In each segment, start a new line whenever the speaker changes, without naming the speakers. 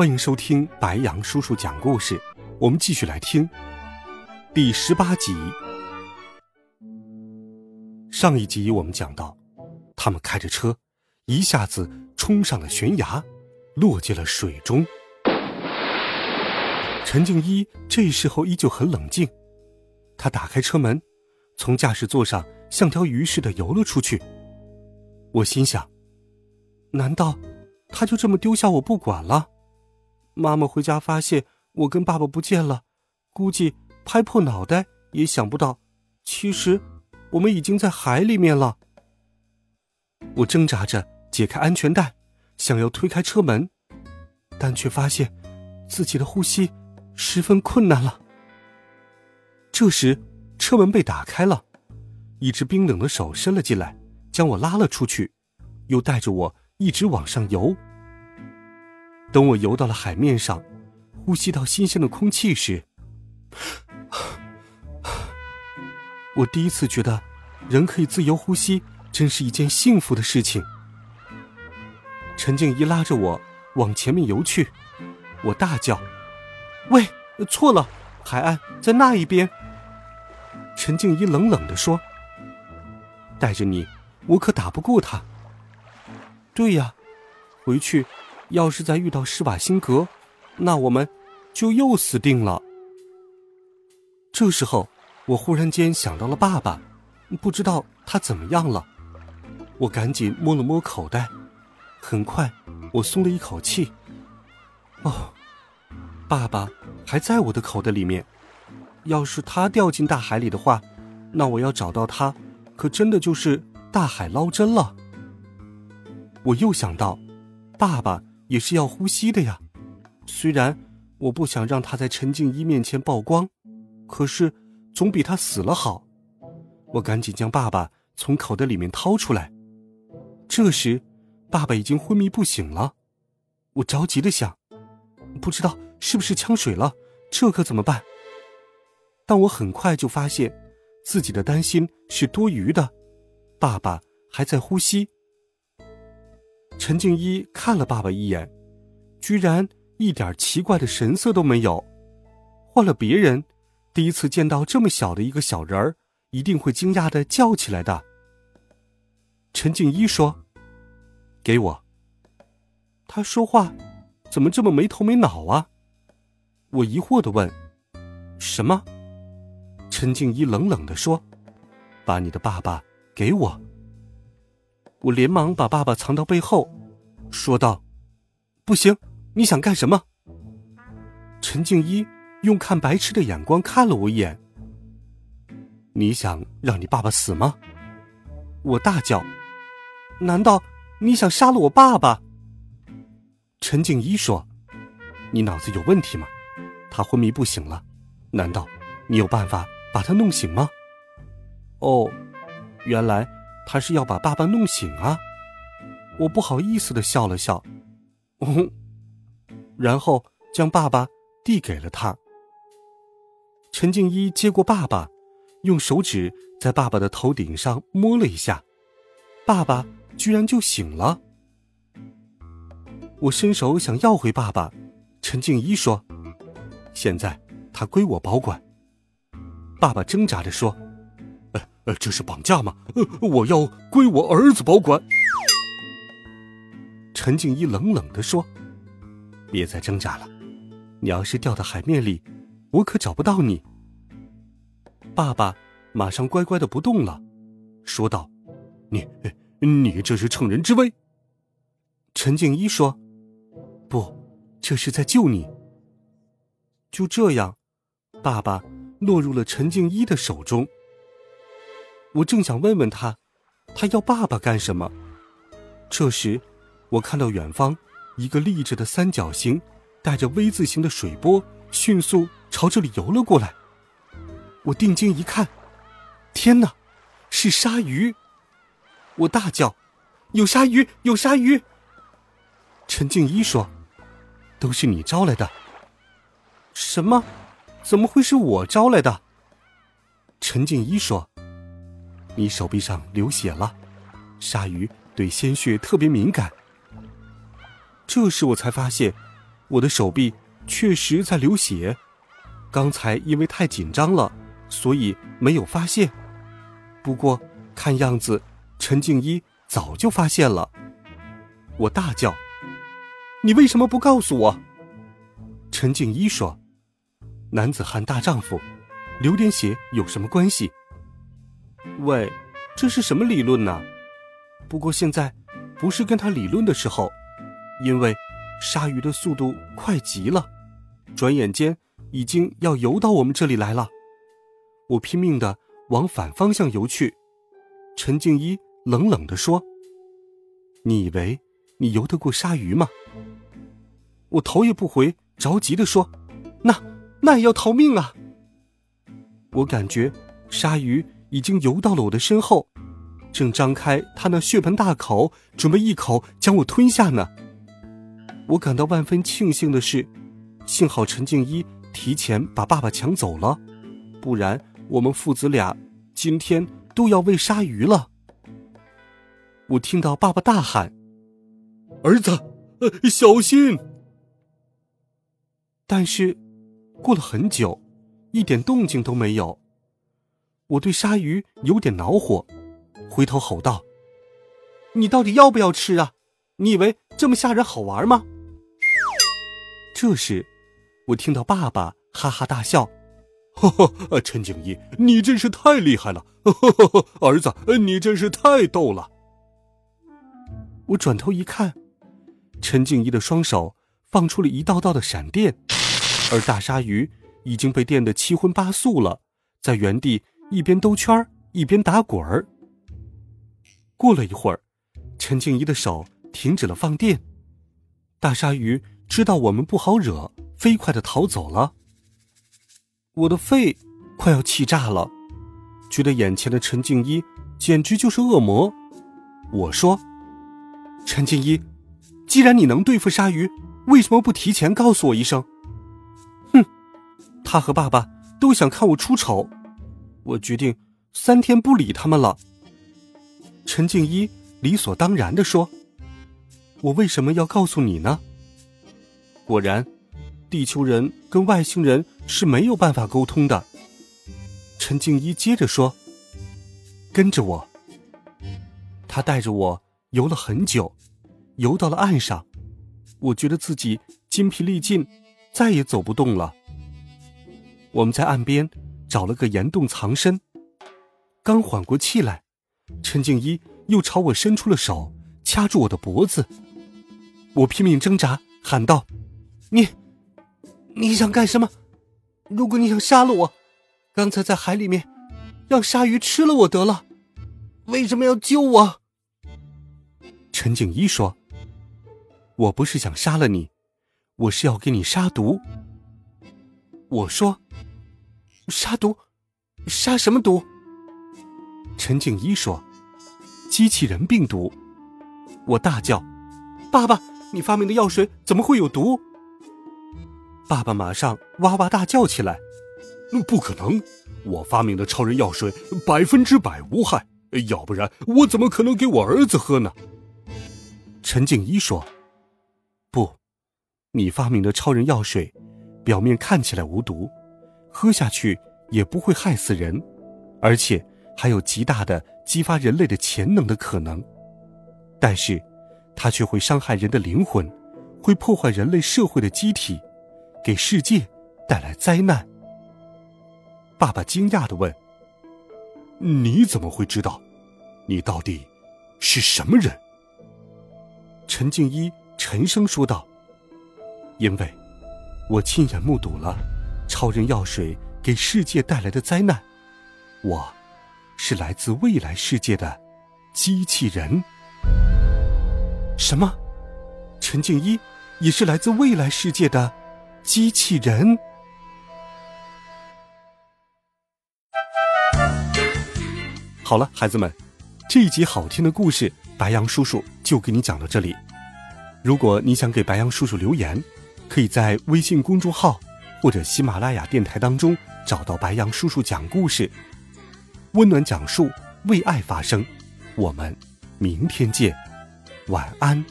欢迎收听白羊叔叔讲故事，我们继续来听第十八集。上一集我们讲到，他们开着车，一下子冲上了悬崖，落进了水中。陈静一这时候依旧很冷静，他打开车门，从驾驶座上像条鱼似的游了出去。我心想，难道他就这么丢下我不管了？妈妈回家发现我跟爸爸不见了，估计拍破脑袋也想不到，其实我们已经在海里面了。我挣扎着解开安全带，想要推开车门，但却发现自己的呼吸十分困难了。这时，车门被打开了，一只冰冷的手伸了进来，将我拉了出去，又带着我一直往上游。等我游到了海面上，呼吸到新鲜的空气时，我第一次觉得，人可以自由呼吸，真是一件幸福的事情。陈静怡拉着我往前面游去，我大叫：“喂，错了，海岸在那一边。”陈静怡冷冷的说：“带着你，我可打不过他。”对呀，回去。要是再遇到施瓦辛格，那我们就又死定了。这时候，我忽然间想到了爸爸，不知道他怎么样了。我赶紧摸了摸口袋，很快我松了一口气。哦，爸爸还在我的口袋里面。要是他掉进大海里的话，那我要找到他，可真的就是大海捞针了。我又想到，爸爸。也是要呼吸的呀，虽然我不想让他在陈静一面前曝光，可是总比他死了好。我赶紧将爸爸从口袋里面掏出来。这时，爸爸已经昏迷不醒了。我着急的想，不知道是不是呛水了，这可怎么办？但我很快就发现，自己的担心是多余的，爸爸还在呼吸。陈静一看了爸爸一眼，居然一点奇怪的神色都没有。换了别人，第一次见到这么小的一个小人儿，一定会惊讶的叫起来的。陈静一说：“给我。”他说话怎么这么没头没脑啊？我疑惑的问：“什么？”陈静一冷冷的说：“把你的爸爸给我。”我连忙把爸爸藏到背后，说道：“不行，你想干什么？”陈静一用看白痴的眼光看了我一眼。“你想让你爸爸死吗？”我大叫。“难道你想杀了我爸爸？”陈静一说：“你脑子有问题吗？他昏迷不醒了，难道你有办法把他弄醒吗？”哦，原来。他是要把爸爸弄醒啊！我不好意思的笑了笑，然后将爸爸递给了他。陈静一接过爸爸，用手指在爸爸的头顶上摸了一下，爸爸居然就醒了。我伸手想要回爸爸，陈静一说：“现在他归我保管。”爸爸挣扎着说。这是绑架吗？我要归我儿子保管。陈静一冷冷的说：“别再挣扎了，你要是掉到海面里，我可找不到你。”爸爸马上乖乖的不动了，说道：“你，你这是乘人之危。”陈静一说：“不，这是在救你。”就这样，爸爸落入了陈静一的手中。我正想问问他，他要爸爸干什么？这时，我看到远方一个立着的三角形，带着 V 字形的水波迅速朝这里游了过来。我定睛一看，天哪，是鲨鱼！我大叫：“有鲨鱼！有鲨鱼！”陈静一说：“都是你招来的。”什么？怎么会是我招来的？陈静一说：“你手臂上流血了，鲨鱼对鲜血特别敏感。”这时我才发现，我的手臂确实在流血。刚才因为太紧张了，所以没有发现。不过看样子，陈静一早就发现了。我大叫：“你为什么不告诉我？”陈静一说：“男子汉大丈夫，流点血有什么关系？”喂，这是什么理论呢？不过现在不是跟他理论的时候。因为鲨鱼的速度快极了，转眼间已经要游到我们这里来了。我拼命的往反方向游去。陈静一冷冷的说：“你以为你游得过鲨鱼吗？”我头也不回，着急的说：“那那也要逃命啊！”我感觉鲨鱼已经游到了我的身后，正张开它那血盆大口，准备一口将我吞下呢。我感到万分庆幸的是，幸好陈静一提前把爸爸抢走了，不然我们父子俩今天都要喂鲨鱼了。我听到爸爸大喊：“儿子，呃，小心！”但是过了很久，一点动静都没有。我对鲨鱼有点恼火，回头吼道：“你到底要不要吃啊？你以为这么吓人好玩吗？”这时，我听到爸爸哈哈大笑：“呵呵，陈景一，你真是太厉害了！呵呵呵，儿子，你真是太逗了。”我转头一看，陈静一的双手放出了一道道的闪电，而大鲨鱼已经被电得七荤八素了，在原地一边兜圈一边打滚儿。过了一会儿，陈静怡的手停止了放电，大鲨鱼。知道我们不好惹，飞快的逃走了。我的肺快要气炸了，觉得眼前的陈静一简直就是恶魔。我说：“陈静一，既然你能对付鲨鱼，为什么不提前告诉我一声？”哼，他和爸爸都想看我出丑，我决定三天不理他们了。陈静一理所当然的说：“我为什么要告诉你呢？”果然，地球人跟外星人是没有办法沟通的。陈静一接着说：“跟着我。”他带着我游了很久，游到了岸上，我觉得自己筋疲力尽，再也走不动了。我们在岸边找了个岩洞藏身，刚缓过气来，陈静一又朝我伸出了手，掐住我的脖子。我拼命挣扎，喊道。你，你想干什么？如果你想杀了我，刚才在海里面，让鲨鱼吃了我得了。为什么要救我？陈静一说：“我不是想杀了你，我是要给你杀毒。”我说：“杀毒？杀什么毒？”陈景一说：“机器人病毒。”我大叫：“爸爸，你发明的药水怎么会有毒？”爸爸马上哇哇大叫起来：“不可能！我发明的超人药水百分之百无害，要不然我怎么可能给我儿子喝呢？”陈静一说：“不，你发明的超人药水，表面看起来无毒，喝下去也不会害死人，而且还有极大的激发人类的潜能的可能，但是，它却会伤害人的灵魂，会破坏人类社会的机体。”给世界带来灾难。爸爸惊讶的问：“你怎么会知道？你到底是什么人？”陈静一沉声说道：“因为，我亲眼目睹了超人药水给世界带来的灾难。我，是来自未来世界的机器人。”什么？陈静一，也是来自未来世界的机器人。好了，孩子们，这一集好听的故事，白羊叔叔就给你讲到这里。如果你想给白羊叔叔留言，可以在微信公众号或者喜马拉雅电台当中找到白杨叔叔讲故事，温暖讲述，为爱发声。我们明天见，晚安，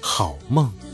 好梦。